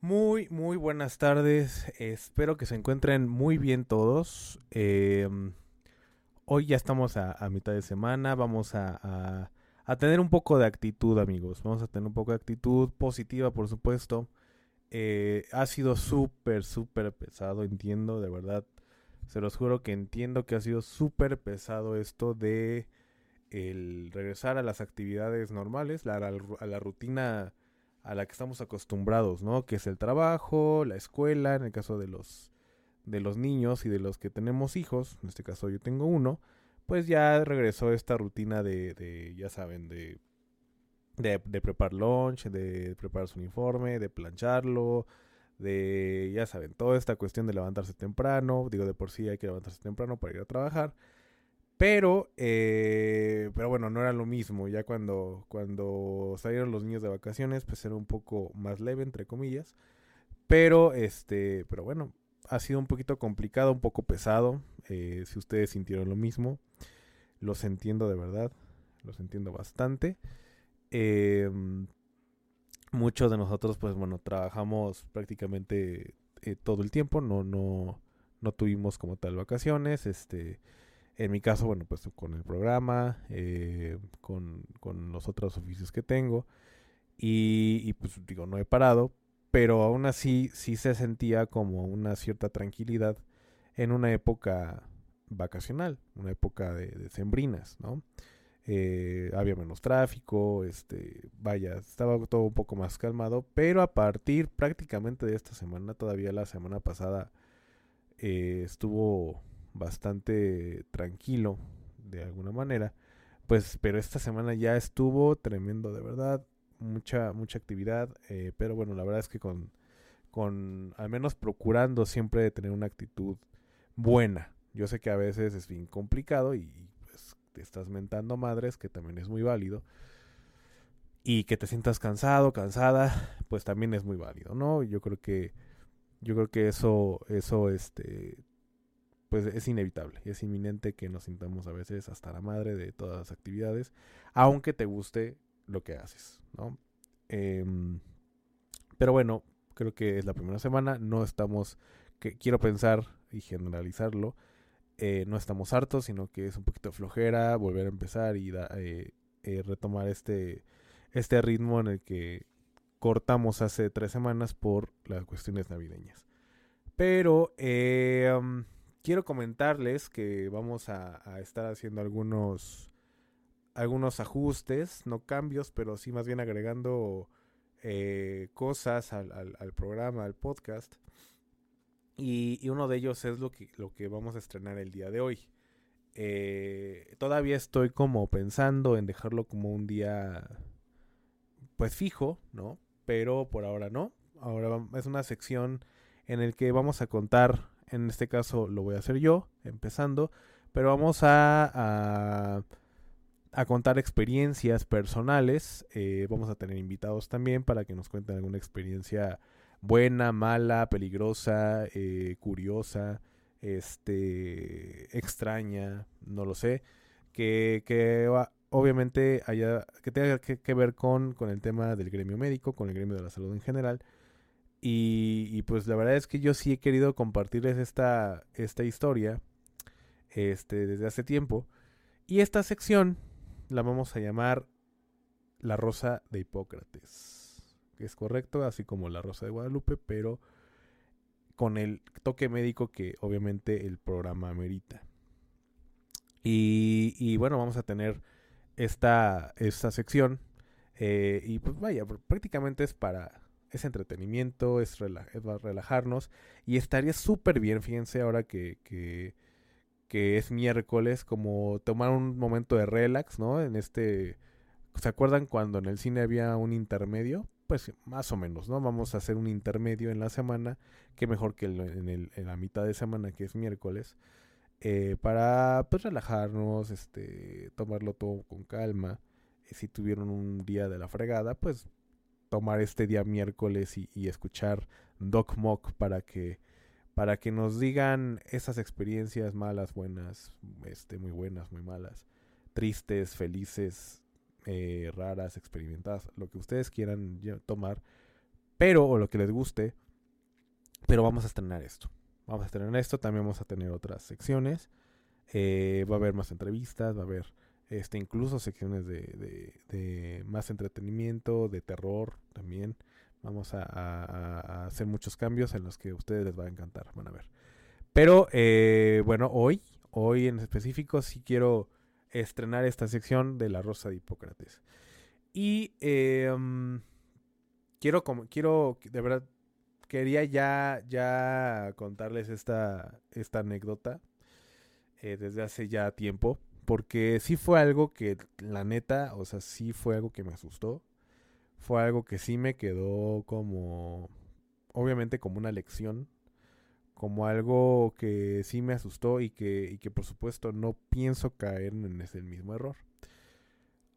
Muy, muy buenas tardes. Espero que se encuentren muy bien todos. Eh, hoy ya estamos a, mitad de semana. Vamos a, a, a, tener un poco de actitud, amigos. Vamos a tener un poco de actitud positiva, por supuesto. Eh, ha sido súper, súper pesado, entiendo, de verdad. Se los juro que entiendo que ha sido súper pesado esto de el regresar a las actividades normales, la, a la rutina a la que estamos acostumbrados, ¿no? Que es el trabajo, la escuela, en el caso de los de los niños y de los que tenemos hijos, en este caso yo tengo uno, pues ya regresó esta rutina de, de ya saben, de, de, de, preparar lunch, de preparar su uniforme, de plancharlo, de, ya saben, toda esta cuestión de levantarse temprano, digo, de por sí hay que levantarse temprano para ir a trabajar, pero, eh, pero bueno, no era lo mismo. Ya cuando, cuando salieron los niños de vacaciones, pues era un poco más leve, entre comillas. Pero, este, pero bueno, ha sido un poquito complicado, un poco pesado. Eh, si ustedes sintieron lo mismo, los entiendo de verdad. Los entiendo bastante. Eh, muchos de nosotros, pues bueno, trabajamos prácticamente eh, todo el tiempo. No, no, no tuvimos como tal vacaciones. Este en mi caso, bueno, pues con el programa, eh, con, con, los otros oficios que tengo. Y, y, pues digo, no he parado, pero aún así sí se sentía como una cierta tranquilidad en una época vacacional, una época de, sembrinas, ¿no? Eh, había menos tráfico, este, vaya, estaba todo un poco más calmado, pero a partir prácticamente de esta semana, todavía la semana pasada, eh, estuvo bastante tranquilo de alguna manera. Pues, pero esta semana ya estuvo tremendo, de verdad. Mucha, mucha actividad. Eh, pero bueno, la verdad es que con, con al menos procurando siempre tener una actitud buena. Yo sé que a veces es bien complicado y pues te estás mentando madres, que también es muy válido. Y que te sientas cansado, cansada, pues también es muy válido, ¿no? Yo creo que yo creo que eso eso este pues es inevitable es inminente que nos sintamos a veces hasta la madre de todas las actividades, aunque te guste lo que haces, ¿no? Eh, pero bueno, creo que es la primera semana, no estamos, que quiero pensar y generalizarlo, eh, no estamos hartos, sino que es un poquito flojera volver a empezar y eh, eh, retomar este, este ritmo en el que cortamos hace tres semanas por las cuestiones navideñas. Pero, um, quiero comentarles que vamos a, estar haciendo algunos algunos ajustes, no cambios, pero sí más bien agregando eh, cosas al, programa, al podcast. Y, y, uno de ellos es lo que, lo que vamos a estrenar el día de hoy. Eh, todavía estoy como pensando en dejarlo como un día pues fijo, ¿no? Pero por ahora no. Ahora es una sección en el que vamos a contar en este caso lo voy a hacer yo, empezando, pero vamos a, a, contar experiencias personales. Eh, vamos a tener invitados también para que nos cuenten alguna experiencia buena, mala, peligrosa, eh, curiosa, este, extraña, no lo sé, que, que obviamente haya, que tenga que, que ver con, con el tema del gremio médico, con el gremio de la salud en general y, pues la verdad es que yo sí he querido compartirles esta, esta historia este, desde hace tiempo. Y esta sección la vamos a llamar La Rosa de Hipócrates. Que es correcto, así como La Rosa de Guadalupe, pero con el toque médico que obviamente el programa amerita. Y, y bueno, vamos a tener esta, esta sección. Eh, y pues vaya, prácticamente es para es entretenimiento, es, rela es relajarnos. Y estaría súper bien, fíjense, ahora que, que, que, es miércoles, como tomar un momento de relax, ¿no? En este ¿Se acuerdan cuando en el cine había un intermedio? Pues más o menos, ¿no? Vamos a hacer un intermedio en la semana, que mejor que en, la mitad de semana, que es miércoles, eh, para pues relajarnos, este, tomarlo todo con calma. Si tuvieron un día de la fregada, pues tomar este día miércoles y, escuchar Doc Mock para que para que nos digan esas experiencias malas, buenas, este, muy buenas, muy malas, tristes, felices, eh, raras, experimentadas, lo que ustedes quieran tomar, pero, o lo que les guste, pero vamos a estrenar esto. Vamos a estrenar esto, también vamos a tener otras secciones, eh, va a haber más entrevistas, va a haber este, incluso secciones de, de más entretenimiento, de terror también. Vamos a, hacer muchos cambios en los que a ustedes les va a encantar, van a ver. Pero eh, bueno, hoy, hoy en específico, sí quiero estrenar esta sección de La Rosa de Hipócrates. Y em, quiero, como, quiero, de verdad, quería ya, ya contarles esta, esta anécdota eh, desde hace ya tiempo. Porque sí fue algo que, la neta, o sea, sí fue algo que me asustó fue algo que sí me quedó como, obviamente como una lección, como algo que sí me asustó y que, y que por supuesto no pienso caer en ese mismo error.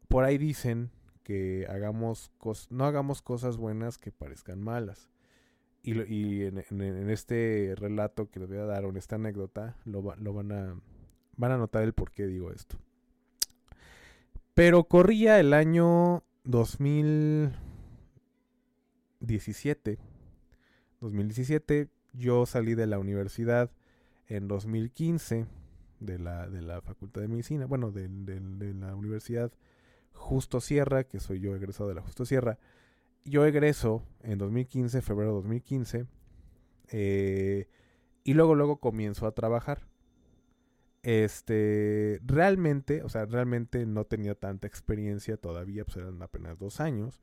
Por ahí dicen que hagamos no hagamos cosas buenas que parezcan malas. Y, y en, en, este relato que les voy a dar, o en esta anécdota, lo, lo van, a, van a notar el por qué digo esto. Pero corría el año 2017. 2017 yo salí de la universidad en 2015 de la, de la Facultad de Medicina, bueno, de, la Universidad Justo Sierra, que soy yo egresado de la Justo Sierra. Yo egreso en 2015, febrero de 2015, eh, y luego, luego comienzo a trabajar. Este, realmente, o sea, realmente no tenía tanta experiencia todavía, pues eran apenas dos años.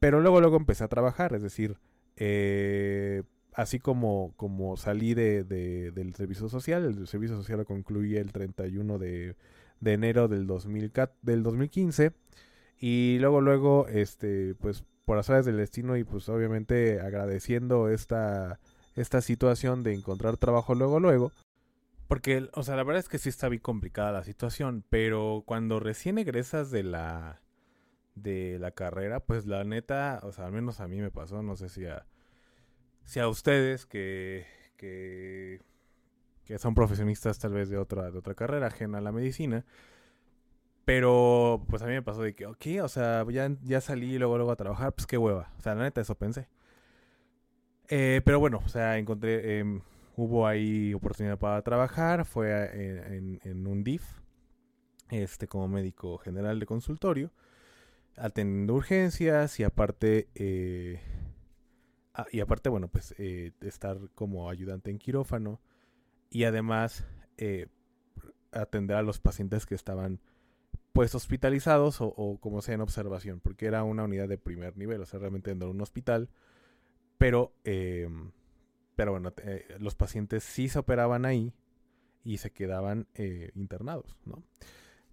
Pero luego, luego empecé a trabajar, es decir, eh, así como, como salí de, del servicio social, el servicio social lo concluí el 31 de, de enero del, 2000, del 2015. Y luego, luego, este, pues por azares del destino y pues obviamente agradeciendo esta, esta situación de encontrar trabajo luego, luego, porque, o sea, la verdad es que sí está bien complicada la situación, pero cuando recién egresas de la de la carrera, pues la neta, o sea, al menos a mí me pasó, no sé si a si a ustedes que que que son profesionistas tal vez de otra de otra carrera ajena a la medicina, pero pues a mí me pasó de que, ok, o sea, ya, ya salí y luego luego a trabajar, pues qué hueva. O sea, la neta eso pensé. Eh, pero bueno, o sea, encontré em, hubo ahí oportunidad para trabajar, fue en, un DIF, este, como médico general de consultorio, atendiendo urgencias y aparte, eh, ah, y aparte, bueno, pues eh, estar como ayudante en quirófano y además eh, atender a los pacientes que estaban pues hospitalizados o, como sea en observación, porque era una unidad de primer nivel, o sea, realmente en un hospital, pero em, pero bueno, eh, los pacientes sí se operaban ahí y se quedaban eh, internados, ¿no?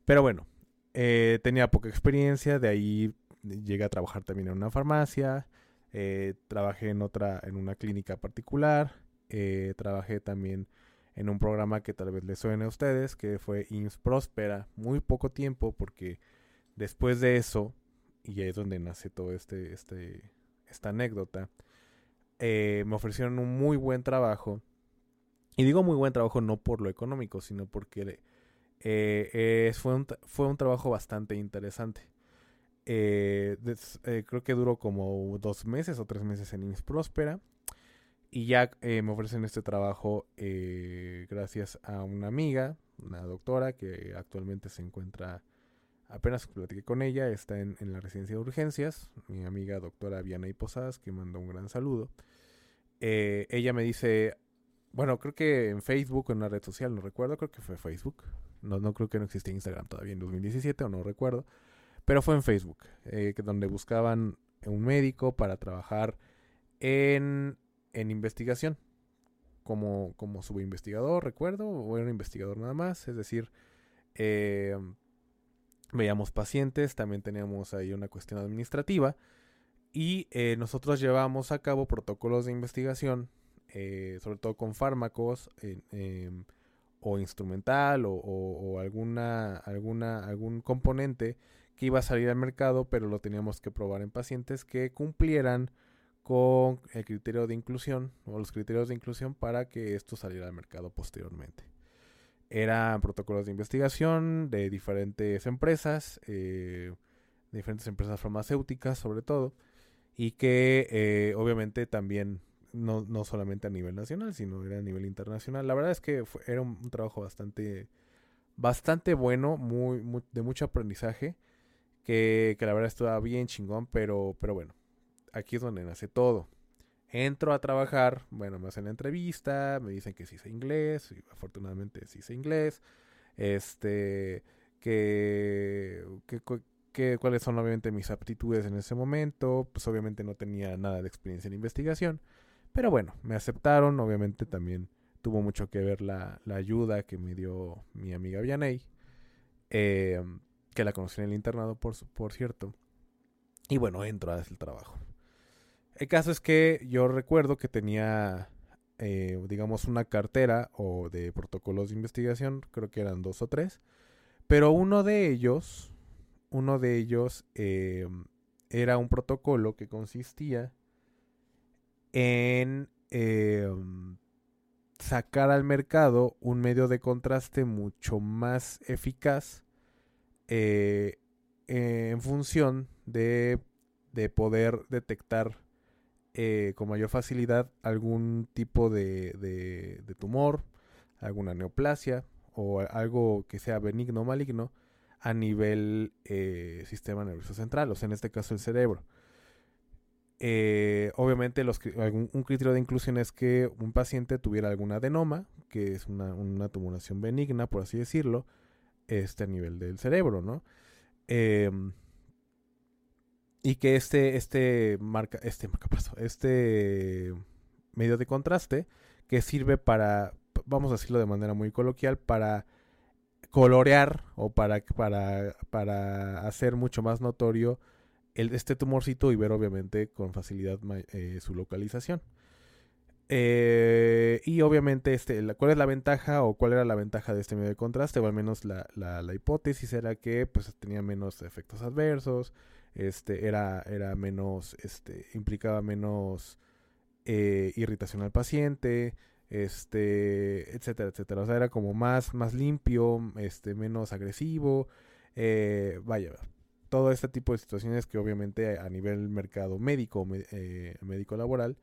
Pero bueno, eh, tenía poca experiencia, de ahí llegué a trabajar también en una farmacia, trabajé en otra, en una clínica particular, trabajé también en un programa que tal vez les suene a ustedes, que fue IMSS Próspera, muy poco tiempo, porque después de eso, y ahí es donde nace todo este, este, esta anécdota, eh, me ofrecieron un muy buen trabajo. Y digo muy buen trabajo no por lo económico, sino porque eh, fue, un, fue un trabajo bastante interesante. Eh, creo que duró como dos meses o tres meses en IMSS Próspera. Y ya me ofrecen este trabajo gracias a una amiga, una doctora que actualmente se encuentra, apenas platiqué con ella, está en, en la residencia de urgencias, mi amiga doctora Viana y Posadas, que mandó un gran saludo. Eh, ella me dice, bueno, creo que en Facebook en una red social, no recuerdo, creo que fue Facebook. No, no creo que no existía Instagram todavía en 2017 o no recuerdo. Pero fue en Facebook, eh, donde buscaban un médico para trabajar en, en investigación. Como, como subinvestigador, recuerdo, o era un investigador nada más. Es decir, eh, veíamos pacientes, también teníamos ahí una cuestión administrativa y eh, nosotros llevábamos a cabo protocolos de investigación, eh, sobre todo con fármacos em, o instrumental o, alguna, alguna, algún componente que iba a salir al mercado, pero lo teníamos que probar en pacientes que cumplieran con el criterio de inclusión o los criterios de inclusión para que esto saliera al mercado posteriormente. Eran protocolos de investigación de diferentes empresas, eh, diferentes empresas farmacéuticas sobre todo, y que eh, obviamente también no, no, solamente a nivel nacional, sino era a nivel internacional. La verdad es que era un, trabajo bastante, bastante bueno, muy, de mucho aprendizaje, que, que la verdad estaba bien chingón, pero, pero bueno, aquí es donde nace todo. Entro a trabajar, bueno, me hacen la entrevista, me dicen que sí sé inglés, y afortunadamente sí sé inglés, este, que, que, cuáles son obviamente mis aptitudes en ese momento, pues obviamente no tenía nada de experiencia en investigación, pero bueno, me aceptaron, obviamente también tuvo mucho que ver la, ayuda que me dio mi amiga Vianey, eh, que la conocí en el internado, por, por cierto, y bueno, entro a el trabajo. El caso es que yo recuerdo que tenía, eh, digamos, una cartera o de protocolos de investigación, creo que eran dos o tres, pero uno de ellos, uno de ellos eh, era un protocolo que consistía en eh, sacar al mercado un medio de contraste mucho más eficaz en función de, de poder detectar eh, con mayor facilidad algún tipo de, de, tumor, alguna neoplasia o algo que sea benigno o maligno a nivel eh, sistema nervioso central, o sea, en este caso el cerebro. Eh, obviamente los, un criterio de inclusión es que un paciente tuviera algún adenoma, que es una, una tumoración benigna, por así decirlo, este a nivel del cerebro, ¿no? Em, y que este, este marca, este marca este medio de contraste que sirve para, vamos a decirlo de manera muy coloquial, para colorear o para, para, para hacer mucho más notorio el, este tumorcito y ver obviamente con facilidad eh, su localización. Eh, y obviamente, este, ¿cuál es la ventaja o cuál era la ventaja de este medio de contraste? O al menos la, la, la hipótesis era que pues, tenía menos efectos adversos, este, era, era menos, este, implicaba menos eh, irritación al paciente, este, etcétera, etcétera. O sea, era como más, más limpio, este, menos agresivo, eh, vaya, todo este tipo de situaciones que obviamente a nivel mercado médico, eh, médico laboral,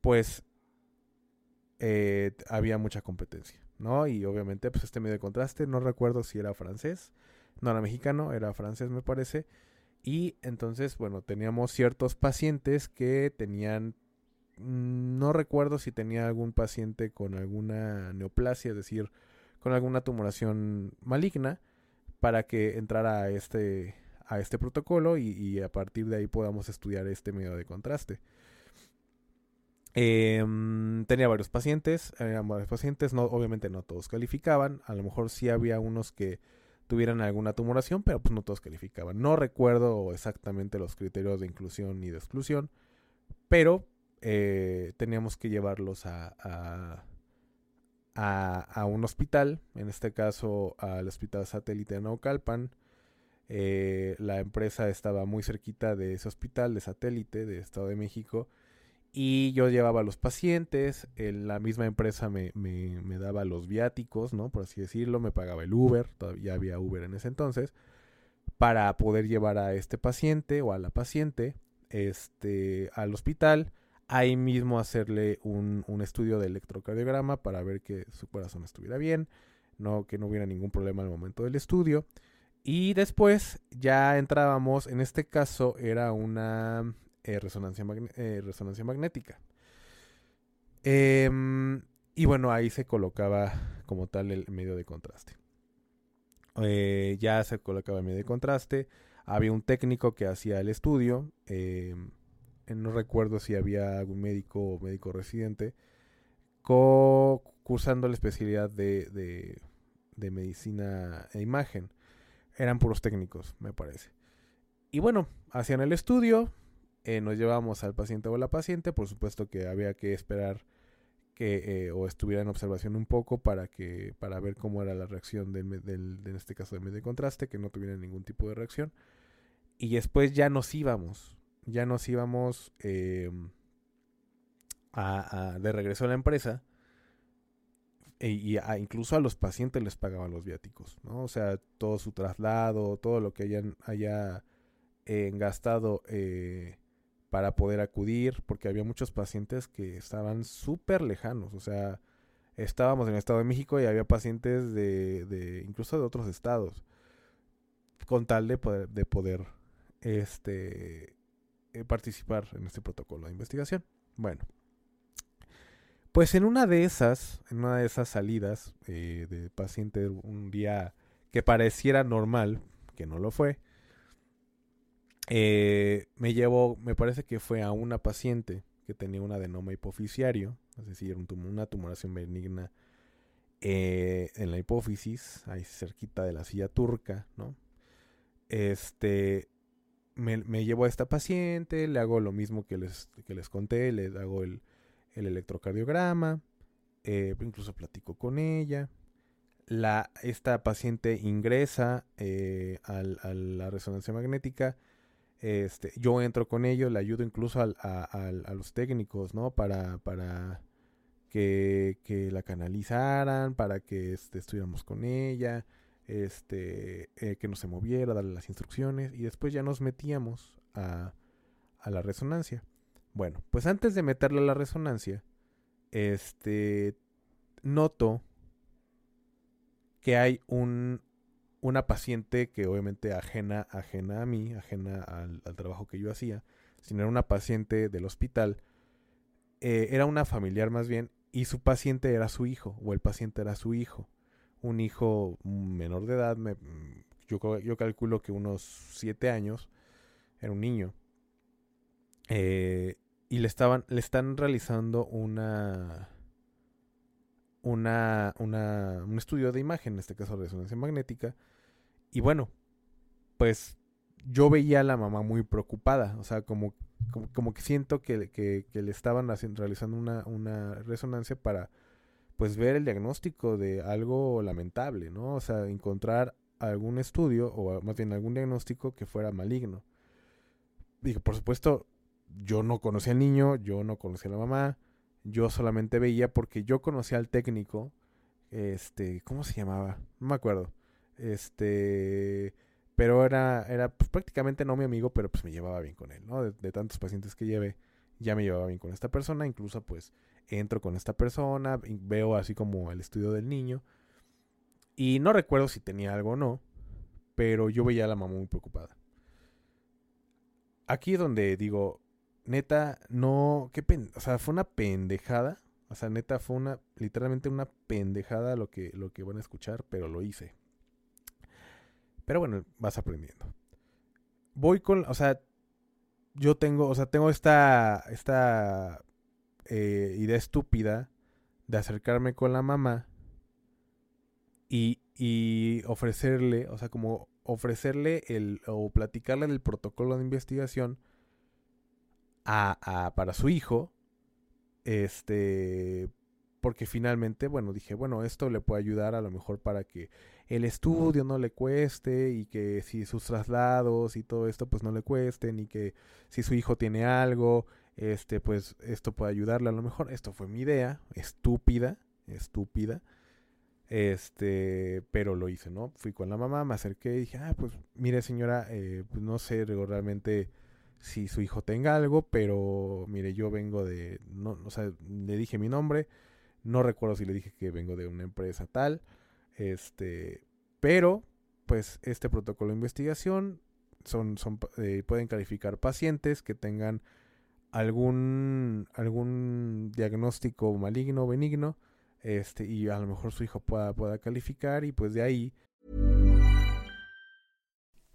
pues había mucha competencia, ¿no? Y obviamente, pues este medio de contraste, no recuerdo si era francés, no era mexicano, era francés me parece, y entonces, bueno, teníamos ciertos pacientes que tenían, mm, no recuerdo si tenía algún paciente con alguna neoplasia, es decir, con alguna tumoración maligna, para que entrara a este, a este protocolo y, a partir de ahí podamos estudiar este medio de contraste. Em, tenía varios pacientes, eran varios pacientes, no, obviamente no todos calificaban, a lo mejor sí había unos que tuvieran alguna tumoración, pero pues no todos calificaban. No recuerdo exactamente los criterios de inclusión y de exclusión, pero eh, teníamos que llevarlos a, a, un hospital, en este caso al Hospital Satélite de Naucalpan. Eh, la empresa estaba muy cerquita de ese hospital de satélite de Estado de México y yo llevaba a los pacientes, la misma empresa me, me, daba los viáticos, ¿no? Por así decirlo, me pagaba el Uber, todavía había Uber en ese entonces, para poder llevar a este paciente o a la paciente este, al hospital, ahí mismo hacerle un, un estudio de electrocardiograma para ver que su corazón estuviera bien, no, que no hubiera ningún problema al momento del estudio. Y después ya entrábamos, en este caso era una eh, resonancia, eh, resonancia magnética. Em, y bueno, ahí se colocaba como tal el medio de contraste. Eh, ya se colocaba el medio de contraste. Había un técnico que hacía el estudio. Em, no recuerdo si había algún médico o médico residente. cursando la especialidad de, de, de medicina e imagen. Eran puros técnicos, me parece. Y bueno, hacían el estudio, eh, nos llevamos al paciente o la paciente, por supuesto que había que esperar que eh, o estuviera en observación un poco para que para ver cómo era la reacción del, en este caso del medio contraste, que no tuviera ningún tipo de reacción. Y después ya nos íbamos, ya nos íbamos eh, a, de regreso a la empresa e, y incluso a los pacientes les pagaban los viáticos, ¿no? O sea, todo su traslado, todo lo que hayan haya gastado eh, para poder acudir, porque había muchos pacientes que estaban súper lejanos, o sea, estábamos en el Estado de México y había pacientes de, de incluso de otros estados, con tal de poder, de poder este, eh, participar en este protocolo de investigación. Bueno, pues en una de esas, en una de esas salidas eh, de paciente un día que pareciera normal, que no lo fue, eh, me llevó, me parece que fue a una paciente que tenía un adenoma hipofisiario, es decir, una tumoración benigna eh, en la hipófisis, ahí cerquita de la silla turca, ¿no? Este, me, llevo a esta paciente, le hago lo mismo que les, que les conté, le hago el, el electrocardiograma, eh, incluso platico con ella. La, esta paciente ingresa a la resonancia magnética. Este, yo entro con ellos, le ayudo incluso a, los técnicos, ¿no? Para, que, la canalizaran, para que este, estuviéramos con ella, este, eh, que no se moviera, darle las instrucciones y después ya nos metíamos a, a la resonancia. Bueno, pues antes de meterle a la resonancia, este, noto que hay un, una paciente que obviamente ajena, ajena a mí, ajena al, trabajo que yo hacía, sino era una paciente del hospital, eh, era una familiar más bien, y su paciente era su hijo, o el paciente era su hijo, un hijo menor de edad, me, yo, yo calculo que unos siete años, era un niño. Eh, y le estaban le están realizando una una, una un estudio de imagen, en este caso resonancia magnética. Y bueno, pues yo veía a la mamá muy preocupada, o sea, como, como, que siento que, que, le estaban realizando una, una resonancia para pues ver el diagnóstico de algo lamentable, ¿no? O sea, encontrar algún estudio o más bien algún diagnóstico que fuera maligno. Digo, por supuesto, yo no conocía al niño, yo no conocía a la mamá, yo solamente veía porque yo conocía al técnico, este, ¿cómo se llamaba? No me acuerdo. Este, pero era, era pues, prácticamente no mi amigo, pero pues me llevaba bien con él, ¿no? De, tantos pacientes que llevé, ya me llevaba bien con esta persona, incluso pues entro con esta persona, veo así como el estudio del niño, y no recuerdo si tenía algo o no, pero yo veía a la mamá muy preocupada. Aquí donde digo, neta, no, qué pen, o sea, fue una pendejada. O sea, neta, fue una, literalmente una pendejada lo que, lo que van a escuchar, pero lo hice. Pero bueno, vas aprendiendo. Voy con, o sea, yo tengo, o sea, tengo esta, esta eh, idea estúpida de acercarme con la mamá y, y ofrecerle, o sea, como ofrecerle el, o platicarle del protocolo de investigación a, para su hijo, este, porque finalmente, bueno, dije, bueno, esto le puede ayudar a lo mejor para que el estudio no le cueste y que si sus traslados y todo esto pues no le cuesten y que si su hijo tiene algo, este, pues esto puede ayudarle a lo mejor. Esto fue mi idea, estúpida, estúpida. Este, pero lo hice, ¿no? Fui con la mamá, me acerqué y dije, ah, pues mire señora, eh, pues no sé realmente si su hijo tenga algo, pero mire, yo vengo de, no, o sea, le dije mi nombre, no recuerdo si le dije que vengo de una empresa tal, este, pero pues este protocolo de investigación son, son eh, pueden calificar pacientes que tengan algún algún diagnóstico maligno o benigno, este, y a lo mejor su hijo pueda, pueda calificar y pues de ahí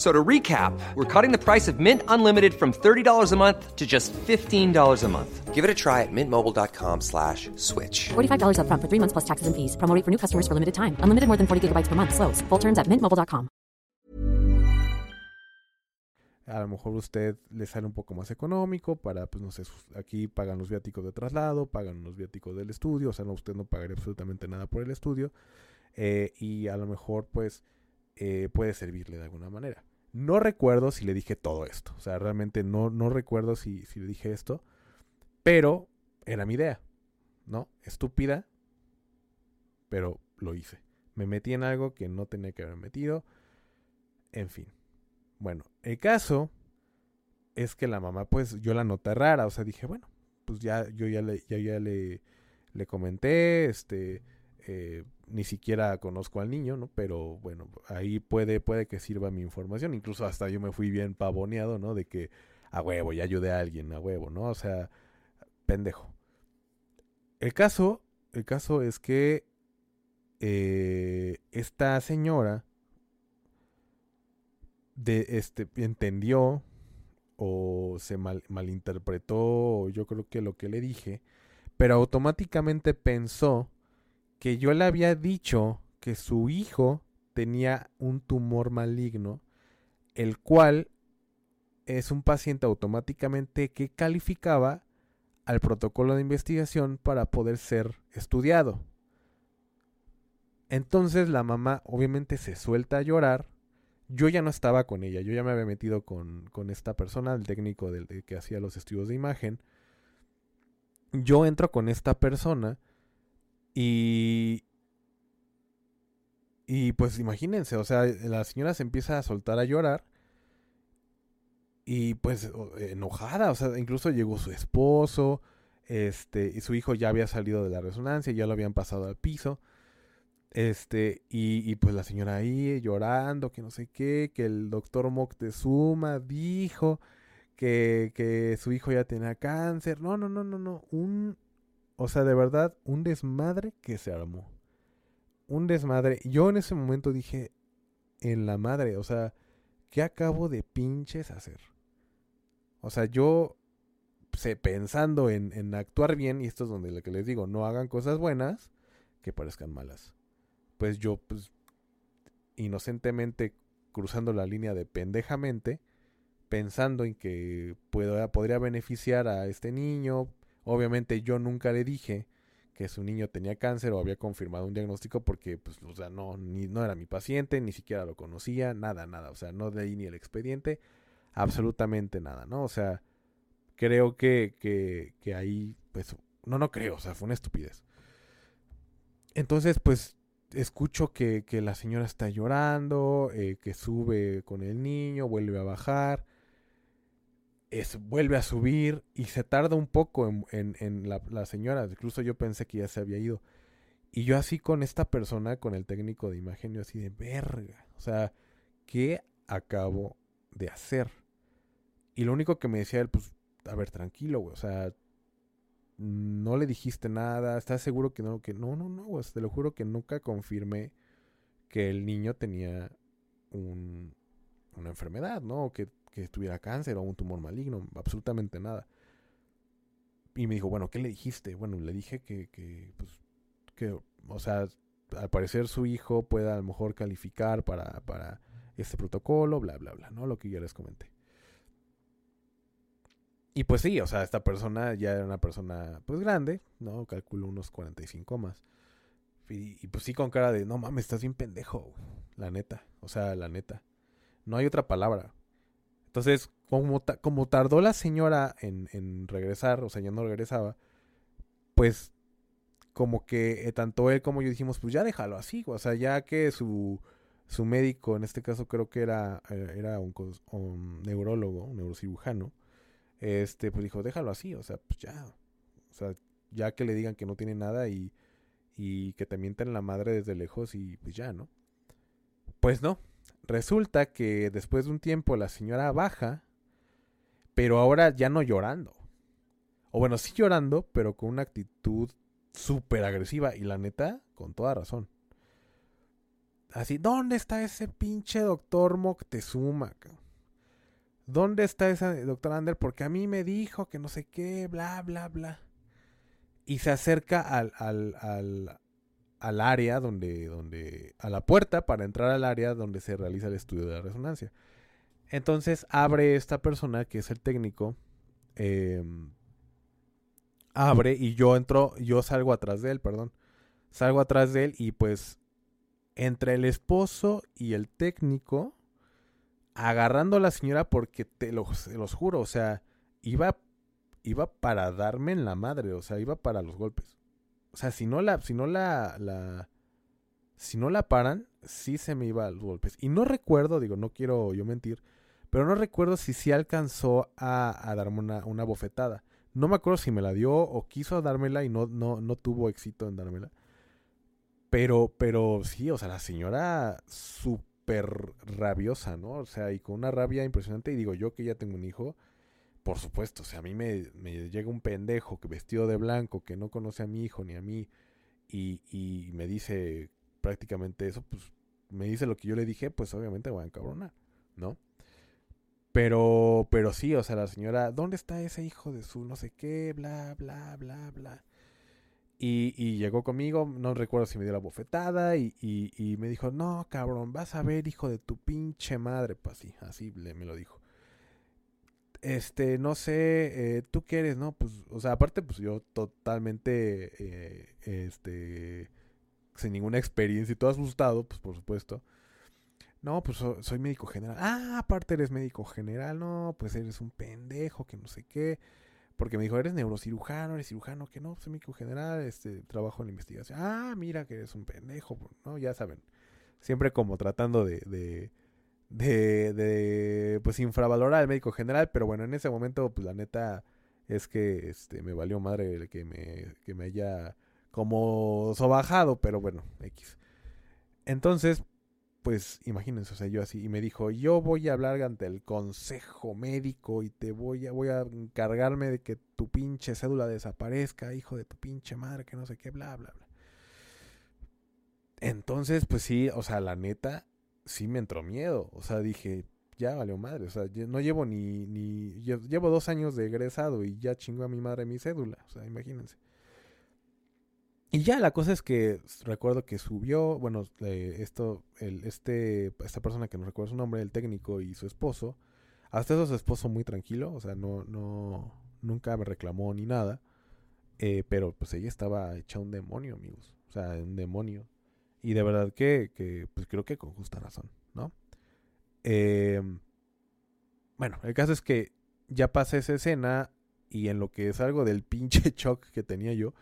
So to recap, we're cutting the price of Mint Unlimited from $30 a month to just $15 a month. Give it a try at mintmobile.com slash switch. $45 up front for three months plus taxes and fees. Promo for new customers for limited time. Unlimited more than 40 gigabytes per month. Slows. Full terms at mintmobile.com. A lo mejor usted le sale un poco más económico para, pues no sé, aquí pagan los viáticos de traslado, pagan los viáticos del estudio, o sea, no, usted no pagaría absolutamente nada por el estudio. Eh, y a lo mejor, pues, eh, puede servirle de alguna manera. No recuerdo si le dije todo esto. O sea, realmente no, no recuerdo si, si le dije esto. Pero era mi idea. ¿No? Estúpida. Pero lo hice. Me metí en algo que no tenía que haber metido. En fin. Bueno, el caso es que la mamá, pues yo la noté rara. O sea, dije, bueno, pues ya, yo ya ya, ya le, le comenté, este, eh, ni siquiera conozco al niño, ¿no? Pero bueno, ahí puede, puede que sirva mi información. Incluso hasta yo me fui bien pavoneado, ¿no? De que a huevo, ya ayudé a alguien, a huevo, ¿no? O sea, pendejo. El caso, el caso es que eh, esta señora de este entendió o se mal, malinterpretó, yo creo que lo que le dije, pero automáticamente pensó que yo le había dicho que su hijo tenía un tumor maligno, el cual es un paciente automáticamente que calificaba al protocolo de investigación para poder ser estudiado. Entonces la mamá obviamente se suelta a llorar. Yo ya no estaba con ella, yo ya me había metido con, con esta persona, el técnico del, que hacía los estudios de imagen. Yo entro con esta persona y. Y pues imagínense, o sea, la señora se empieza a soltar a llorar. Y pues enojada, o sea, incluso llegó su esposo, este, y su hijo ya había salido de la resonancia, ya lo habían pasado al piso. Este, y, y, pues la señora ahí llorando, que no sé qué, que el doctor Moctezuma dijo que, que su hijo ya tenía cáncer. No, no, no, no, no. Un, o sea, de verdad, un desmadre que se armó. Un desmadre. Yo en ese momento dije, en la madre, o sea, ¿qué acabo de pinches hacer? O sea, yo sé, pensando en, en actuar bien, y esto es donde lo que les digo, no hagan cosas buenas que parezcan malas. Pues yo, pues, inocentemente cruzando la línea de pendejamente, pensando en que puedo, podría beneficiar a este niño, Obviamente yo nunca le dije que su niño tenía cáncer o había confirmado un diagnóstico porque, pues, o sea, no, ni, no era mi paciente, ni siquiera lo conocía, nada, nada. O sea, no leí ni el expediente, absolutamente nada, ¿no? O sea, creo que, que, que ahí, pues, no, no creo, o sea, fue una estupidez. Entonces, pues, escucho que, que la señora está llorando, eh, que sube con el niño, vuelve a bajar es, vuelve a subir y se tarda un poco en, en, la, la, señora. Incluso yo pensé que ya se había ido. Y yo así con esta persona, con el técnico de imagen, yo así de verga. O sea, ¿qué acabo de hacer? Y lo único que me decía él, pues, a ver, tranquilo, güey. O sea, no le dijiste nada. ¿Estás seguro que no? Que no, no, no, güey. Te lo juro que nunca confirmé que el niño tenía un, una enfermedad, ¿no? Que que tuviera cáncer o un tumor maligno, absolutamente nada. Y me dijo, bueno, ¿qué le dijiste? Bueno, le dije que, que pues, que, o sea, al parecer su hijo pueda a lo mejor calificar para, para este protocolo, bla, bla, bla, ¿no? Lo que yo les comenté. Y pues sí, o sea, esta persona ya era una persona pues grande, ¿no? Calculo unos 45 más. Y pues sí con cara de, no mames, estás bien pendejo, la neta. O sea, la neta. No hay otra palabra. Entonces, como, como tardó la señora en, en, regresar, o sea, ya no regresaba, pues como que eh, tanto él como yo dijimos, pues ya déjalo así, o sea, ya que su, su médico, en este caso creo que era, eh, era un, un neurólogo, un neurocirujano, este, pues dijo, déjalo así, o sea, pues ya, o sea, ya que le digan que no tiene nada y, y que te mienten la madre desde lejos y pues ya, ¿no? Pues no, resulta que después de un tiempo la señora baja, pero ahora ya no llorando. O bueno, sí llorando, pero con una actitud súper agresiva y la neta, con toda razón. Así, ¿dónde está ese pinche doctor Moctezuma? ¿Dónde está ese doctor Ander? Porque a mí me dijo que no sé qué, bla, bla, bla. Y se acerca al, al, al, al área donde, donde, a la puerta para entrar al área donde se realiza el estudio de la resonancia. Entonces abre esta persona que es el técnico, eh, abre y yo entro, yo salgo atrás de él, perdón, salgo atrás de él y pues entre el esposo y el técnico, agarrando a la señora porque te los, los juro, o sea, iba, iba para darme en la madre, o sea, iba para los golpes. O sea, si no la, si no la, si no la paran, sí se me iba a los golpes. Y no recuerdo, digo, no quiero yo mentir, pero no recuerdo si sí alcanzó a, darme una, una, bofetada. No me acuerdo si me la dio o quiso dármela y no, no, no tuvo éxito en dármela. Pero, pero sí, o sea, la señora súper rabiosa, ¿no? O sea, y con una rabia impresionante. Y digo, yo que ya tengo un hijo, por supuesto, o sea, a mí me, me, llega un pendejo que vestido de blanco, que no conoce a mi hijo ni a mí, y, y, me dice prácticamente eso, pues me dice lo que yo le dije, pues obviamente voy a encabronar, ¿no? Pero, pero sí, o sea, la señora, ¿dónde está ese hijo de su no sé qué? Bla, bla, bla, bla. Y, y llegó conmigo, no recuerdo si me dio la bofetada, y, y, y, me dijo, no, cabrón, vas a ver, hijo de tu pinche madre, pues así, así me lo dijo este, no sé, eh, tú qué eres, ¿no? Pues, o sea, aparte, pues yo totalmente, eh, este, sin ninguna experiencia y todo asustado, pues por supuesto. No, pues soy médico general. Ah, aparte eres médico general, no, pues eres un pendejo, que no sé qué. Porque me dijo, eres neurocirujano, eres cirujano, que no, soy médico general, este, trabajo en la investigación. Ah, mira que eres un pendejo, ¿no? Ya saben. Siempre como tratando de de, de pues infravalorar al médico general, pero bueno, en ese momento pues la neta es que este me valió madre que me que me haya como sobajado, pero bueno, X. Entonces, pues imagínense, o sea, yo así y me dijo, "Yo voy a hablar ante el consejo médico y te voy a voy a encargarme de que tu pinche cédula desaparezca, hijo de tu pinche madre, que no sé qué, bla bla bla." Entonces, pues sí, o sea, la neta sí me entró miedo. O sea, dije, ya valió madre. O sea, no llevo ni, ni. Llevo dos años de egresado y ya chingó a mi madre mi cédula. O sea, imagínense. Y ya la cosa es que recuerdo que subió, bueno, eh, esto, el, este, esta persona que no recuerdo su nombre, el técnico y su esposo. Hasta eso su esposo muy tranquilo, o sea, no, no, nunca me reclamó ni nada. Eh, pero pues ella estaba hecha un demonio, amigos. O sea, un demonio. Y de verdad que, que pues creo que con justa razón, ¿no? Eh, bueno, el caso es que ya pasé esa escena y en lo que es algo del pinche shock que tenía yo,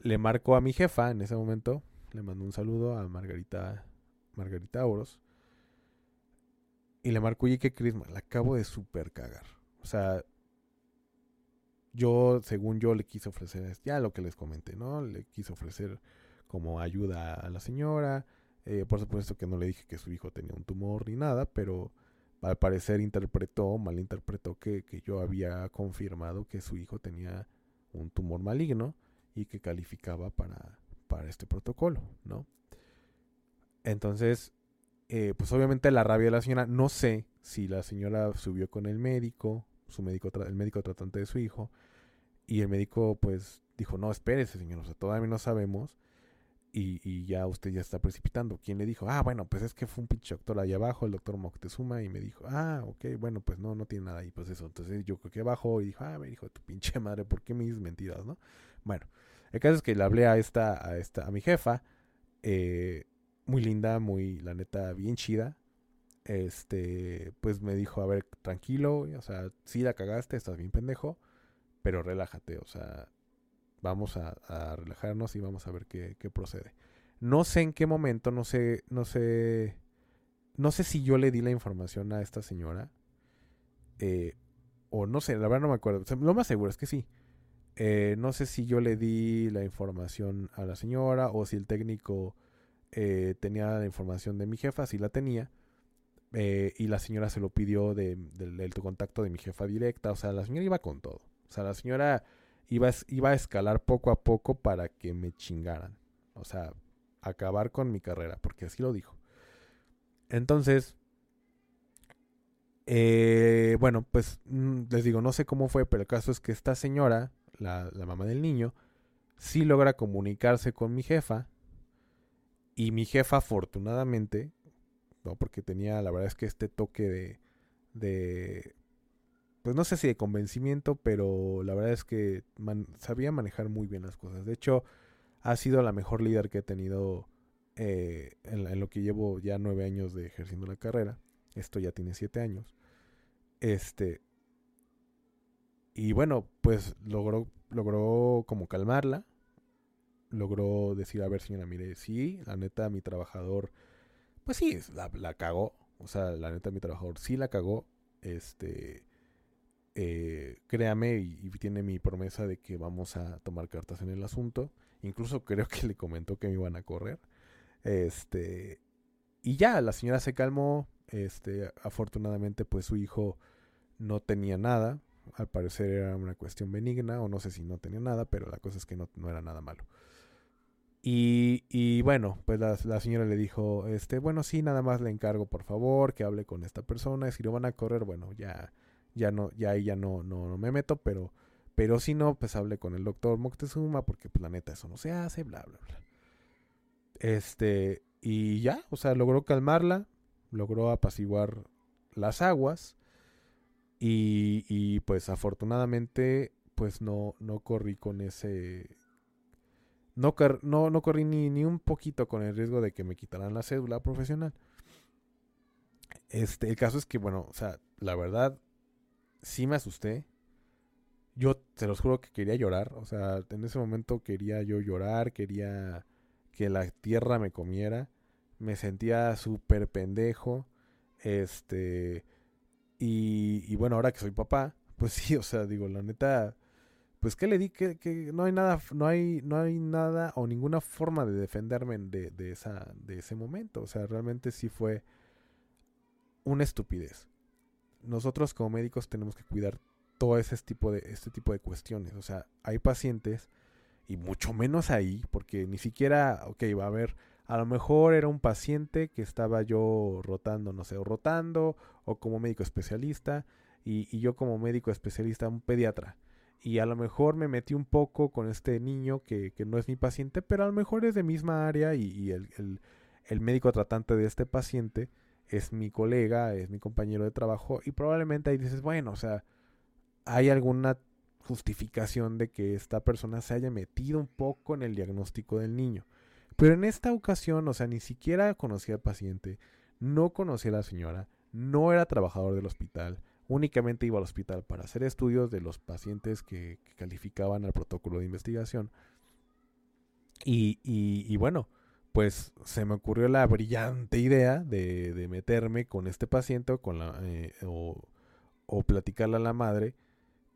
le marco a mi jefa en ese momento, le mando un saludo a Margarita, Margarita Oros, y le marco, oye, que Crisma, la acabo de super cagar. O sea, yo, según yo, le quise ofrecer, ya lo que les comenté, ¿no? Le quise ofrecer como ayuda a la señora. Eh, por supuesto que no le dije que su hijo tenía un tumor ni nada, pero al parecer interpretó, malinterpretó que, que yo había confirmado que su hijo tenía un tumor maligno y que calificaba para, para este protocolo, ¿no? Entonces, eh, pues obviamente la rabia de la señora, no sé si la señora subió con el médico, su médico, el médico tratante de su hijo, y el médico pues dijo, no, espérese señor, o sea, todavía no sabemos, y, ya usted ya está precipitando. ¿Quién le dijo? Ah, bueno, pues es que fue un pinche doctor ahí abajo, el doctor Moctezuma, y me dijo, ah, ok, bueno, pues no, no tiene nada ahí, pues eso. Entonces yo creo que bajó y dijo, ah, me dijo, tu pinche madre, ¿por qué me dices mentiras, no? Bueno, el caso es que le hablé a esta, a esta, a mi jefa, eh, muy linda, muy, la neta, bien chida. Este, pues me dijo, a ver, tranquilo, o sea, sí la cagaste, estás bien pendejo, pero relájate, o sea, vamos a, relajarnos y vamos a ver qué, procede. No sé en qué momento, no sé, no sé, no sé si yo le di la información a esta señora, eh, o no sé, la verdad no me acuerdo. lo más seguro es que sí. Eh, no sé si yo le di la información a la señora o si el técnico eh, tenía la información de mi jefa, si la tenía. y la señora se lo pidió de, del contacto de mi jefa directa. O sea, la señora iba con todo. O sea, la señora iba, iba a escalar poco a poco para que me chingaran. O sea, acabar con mi carrera, porque así lo dijo. Entonces, eh, bueno, pues mm, les digo, no sé cómo fue, pero el caso es que esta señora, la, la mamá del niño, sí logra comunicarse con mi jefa. Y mi jefa, afortunadamente, ¿no? porque tenía, la verdad es que este toque de, de pues no sé si de convencimiento, pero la verdad es que sabía manejar muy bien las cosas. De hecho, ha sido la mejor líder que he tenido eh, en, lo que llevo ya nueve años de ejerciendo la carrera. Esto ya tiene siete años. Este. Y bueno, pues logró, logró como calmarla. Logró decir, a ver, señora, mire, sí, la neta, mi trabajador, pues sí, la, la cagó. O sea, la neta, mi trabajador sí la cagó. Este eh, créame y, tiene mi promesa de que vamos a tomar cartas en el asunto. Incluso creo que le comentó que me iban a correr. Este, y ya, la señora se calmó. Este, afortunadamente, pues su hijo no tenía nada. Al parecer era una cuestión benigna, o no sé si no tenía nada, pero la cosa es que no, era nada malo. Y, y bueno, pues la, la, señora le dijo, este, bueno, sí, nada más le encargo, por favor, que hable con esta persona. Si lo van a correr, bueno, ya ya no, ya ahí ya no, no, me meto, pero, pero si no, pues hablé con el doctor Moctezuma, porque pues la neta eso no se hace, bla, bla, bla. Este, y ya, o sea, logró calmarla, logró apaciguar las aguas, y, y pues afortunadamente, pues no, no corrí con ese... No, no, no corrí ni, ni un poquito con el riesgo de que me quitaran la cédula profesional. Este, el caso es que, bueno, o sea, la verdad, sí me asusté. Yo te los juro que quería llorar. O sea, en ese momento quería yo llorar, quería que la tierra me comiera. Me sentía súper pendejo. Este. Y, bueno, ahora que soy papá, pues sí, o sea, digo, la neta. Pues que le di que, que, no hay nada, no hay, no hay nada o ninguna forma de defenderme de, de, esa, de ese momento. O sea, realmente sí fue una estupidez nosotros como médicos tenemos que cuidar todo ese tipo de, este tipo de cuestiones. O sea, hay pacientes, y mucho menos ahí, porque ni siquiera, ok, va a haber, a lo mejor era un paciente que estaba yo rotando, no sé, o rotando, o como médico especialista, y, yo como médico especialista, un pediatra. Y a lo mejor me metí un poco con este niño que, que no es mi paciente, pero a lo mejor es de misma área y, el, el, el médico tratante de este paciente es mi colega, es mi compañero de trabajo y probablemente ahí dices, bueno, o sea, hay alguna justificación de que esta persona se haya metido un poco en el diagnóstico del niño. Pero en esta ocasión, o sea, ni siquiera conocía al paciente, no conocía a la señora, no era trabajador del hospital, únicamente iba al hospital para hacer estudios de los pacientes que, calificaban al protocolo de investigación. Y, y, y bueno, pues se me ocurrió la brillante idea de, meterme con este paciente o, con la, eh, o, platicarle a la madre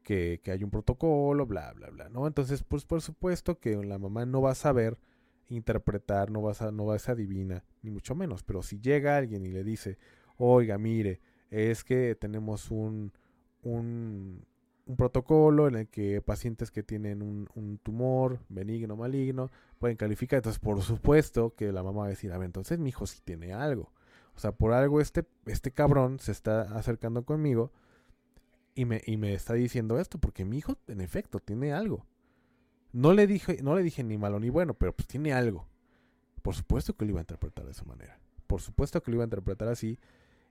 que, hay un protocolo, bla, bla, bla, ¿no? Entonces, pues por supuesto que la mamá no va a saber interpretar, no va a, no va a ser adivina, ni mucho menos, pero si llega alguien y le dice, oiga, mire, es que tenemos un, un, un protocolo en el que pacientes que tienen un, tumor benigno maligno pueden calificar. Entonces, por supuesto que la mamá va a decir, a ver, entonces mi hijo sí tiene algo. O sea, por algo este, este cabrón se está acercando conmigo y me, y me está diciendo esto, porque mi hijo, en efecto, tiene algo. No le dije, no le dije ni malo ni bueno, pero pues tiene algo. por supuesto que lo iba a interpretar de esa manera. Por supuesto que lo iba a interpretar así.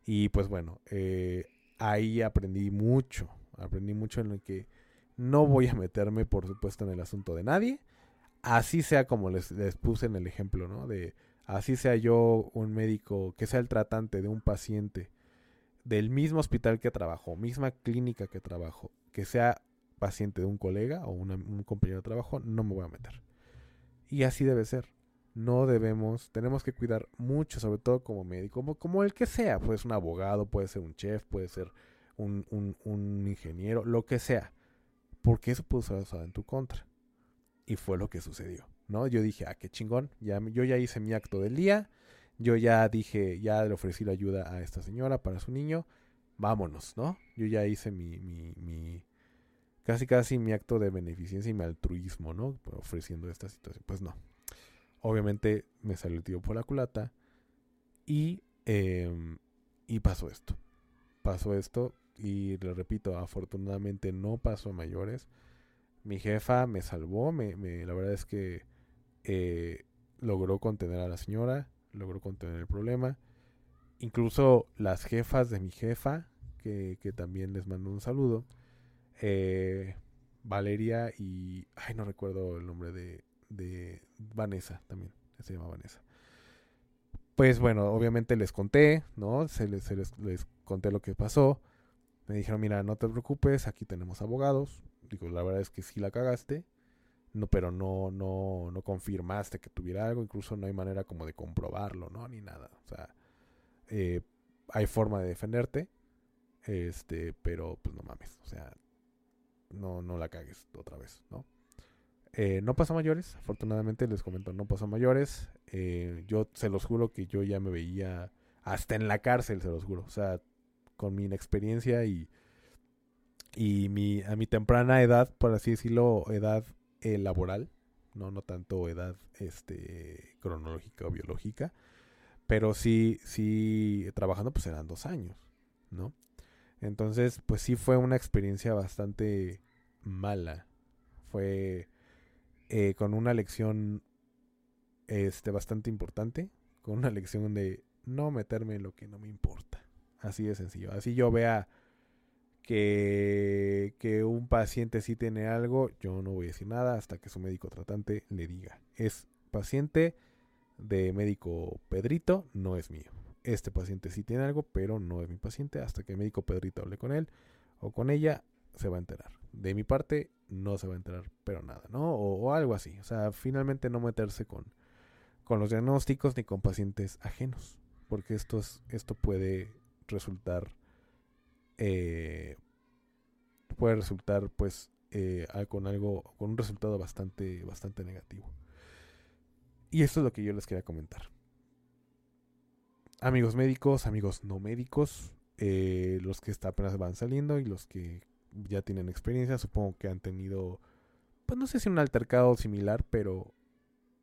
Y pues bueno, eh, ahí aprendí mucho. Aprendí mucho en el que no voy a meterme, por supuesto, en el asunto de nadie. Así sea como les, les puse en el ejemplo, ¿no? De así sea yo un médico, que sea el tratante de un paciente del mismo hospital que trabajo, misma clínica que trabajo, que sea paciente de un colega o un compañero de trabajo, no me voy a meter. Y así debe ser. No debemos, tenemos que cuidar mucho, sobre todo como médico, como, el que sea. Puede ser un abogado, puede ser un chef, puede ser un, un, ingeniero, lo que sea. Porque eso puede ser usado en tu contra. Y fue lo que sucedió. ¿no? Yo dije, ah, qué chingón. Ya, yo ya hice mi acto del día. Yo ya dije, ya le ofrecí la ayuda a esta señora para su niño. Vámonos, ¿no? Yo ya hice mi, mi, casi casi mi acto de beneficencia y mi altruismo, ¿no? Ofreciendo esta situación. Pues no. Obviamente me salió el tío por la culata y, em, y pasó esto. Pasó esto y le repito, afortunadamente no pasó a mayores. Mi jefa me salvó, me, la verdad es que eh, logró contener a la señora, logró contener el problema. Incluso las jefas de mi jefa, que, que también les mando un saludo, eh, Valeria y. Ay, no recuerdo el nombre de, de Vanessa también. Se llama Vanessa. Pues bueno, obviamente les conté, ¿no? Se les, les, conté lo que pasó. Me dijeron, mira, no te preocupes, aquí tenemos abogados. Digo, la verdad es que sí la cagaste. No, pero no, no, no confirmaste que tuviera algo. Incluso no hay manera como de comprobarlo, ¿no? Ni nada. O sea, eh, hay forma de defenderte. Este, pero pues no mames. O sea, no, no la cagues otra vez, ¿no? Eh, no pasó mayores, afortunadamente les comento, no pasó mayores. Eh, yo se los juro que yo ya me veía hasta en la cárcel, se los juro. O sea, con mi inexperiencia y, y mi, a mi temprana edad, por así decirlo, edad eh, laboral, no, no tanto edad este, cronológica o biológica, pero sí, sí, trabajando pues eran dos años, ¿no? Entonces, pues sí fue una experiencia bastante mala. Fue eh, con una lección este, bastante importante. Con una lección de no meterme en lo que no me importa. Así de sencillo. Así yo vea que, que un paciente sí tiene algo, yo no voy a decir nada hasta que su médico tratante le diga. Es paciente de médico Pedrito, no es mío este paciente sí tiene algo, pero no es mi paciente. Hasta que el médico Pedrito hable con él o con ella, se va a enterar. De mi parte, no se va a enterar, pero nada, ¿no? O, algo así. O sea, finalmente no meterse con, con los diagnósticos ni con pacientes ajenos. Porque esto, es, esto puede resultar. Eh, puede resultar, pues, eh, con algo. con un resultado bastante, bastante negativo. Y esto es lo que yo les quería comentar amigos médicos, amigos no médicos, eh, los que apenas van saliendo y los que ya tienen experiencia, supongo que han tenido, pues no sé si un altercado similar, pero,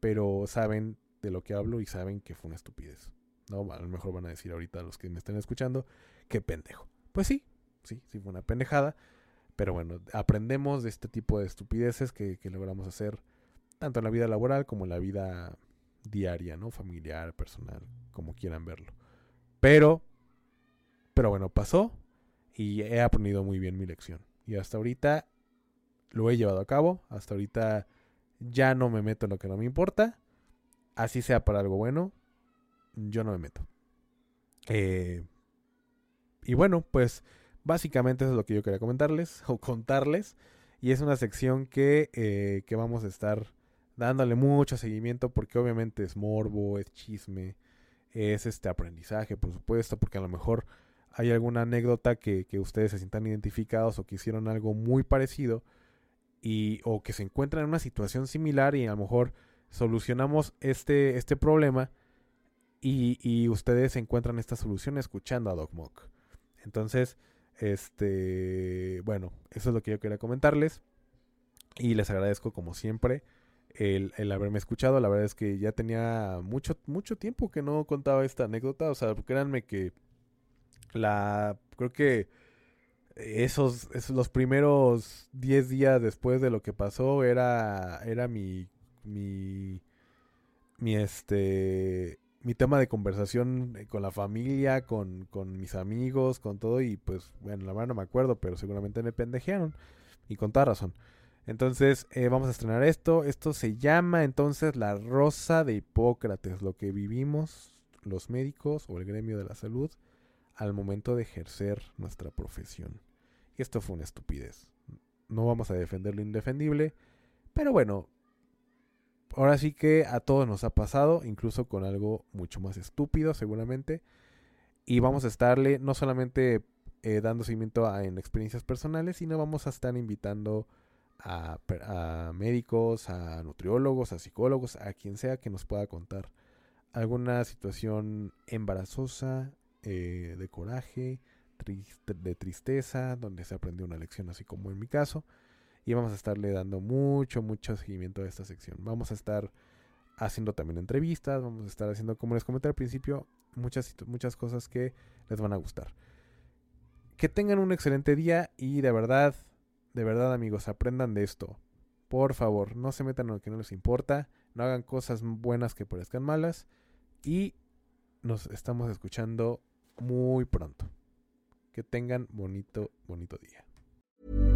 pero saben de lo que hablo y saben que fue una estupidez. ¿No? A lo mejor van a decir ahorita los que me estén escuchando, qué pendejo. Pues sí, sí, sí fue una pendejada. Pero bueno, aprendemos de este tipo de estupideces que, que logramos hacer tanto en la vida laboral como en la vida diaria, ¿no? Familiar, personal, como quieran verlo. Pero, pero bueno, pasó y he aprendido muy bien mi lección. Y hasta ahorita lo he llevado a cabo. Hasta ahorita ya no me meto en lo que no me importa. Así sea para algo bueno, yo no me meto. Eh, y bueno, pues básicamente eso es lo que yo quería comentarles o contarles. Y es una sección que, eh, que vamos a estar dándole mucho seguimiento porque obviamente es morbo, es chisme, es este aprendizaje, por supuesto, porque a lo mejor hay alguna anécdota que, ustedes se sientan identificados o que hicieron algo muy parecido y, o que se encuentran en una situación similar y a lo mejor solucionamos este, este problema y, y ustedes encuentran esta solución escuchando a DocMock. Entonces, este, bueno, eso es lo que yo quería comentarles y les agradezco como siempre el, haberme escuchado. La verdad es que ya tenía mucho, mucho tiempo que no contaba esta anécdota. O sea, créanme que la. Creo que esos, esos los primeros 10 días después de lo que pasó era, era mi, mi mi este mi tema de conversación eh, con la familia, con, con mis amigos, con todo, y pues, bueno, la verdad no me acuerdo, pero seguramente me pendejearon, y con toda razón. Entonces, eh, vamos a estrenar esto. Esto se llama entonces La Rosa de Hipócrates, lo que vivimos los médicos o el gremio de la salud al momento de ejercer nuestra profesión. Esto fue una estupidez. No vamos a defender lo indefendible, pero bueno, ahora sí que a todos nos ha pasado, incluso con algo mucho más estúpido seguramente. Y vamos a estarle no solamente eh, dando seguimiento a, en experiencias personales, sino vamos a estar invitando a, a, médicos, a nutriólogos, a psicólogos, a quien sea que nos pueda contar alguna situación embarazosa, eh, de coraje, de tristeza, donde se aprendió una lección, así como en mi caso y vamos a estarle dando mucho, mucho seguimiento a esta sección. Vamos a estar haciendo también entrevistas, vamos a estar haciendo, como les comenté al principio, muchas, muchas cosas que les van a gustar. Que tengan un excelente día y de verdad, de verdad amigos, aprendan de esto. Por favor, no se metan en lo que no les importa, no hagan cosas buenas que parezcan malas y nos estamos escuchando muy pronto. Que tengan bonito, bonito día.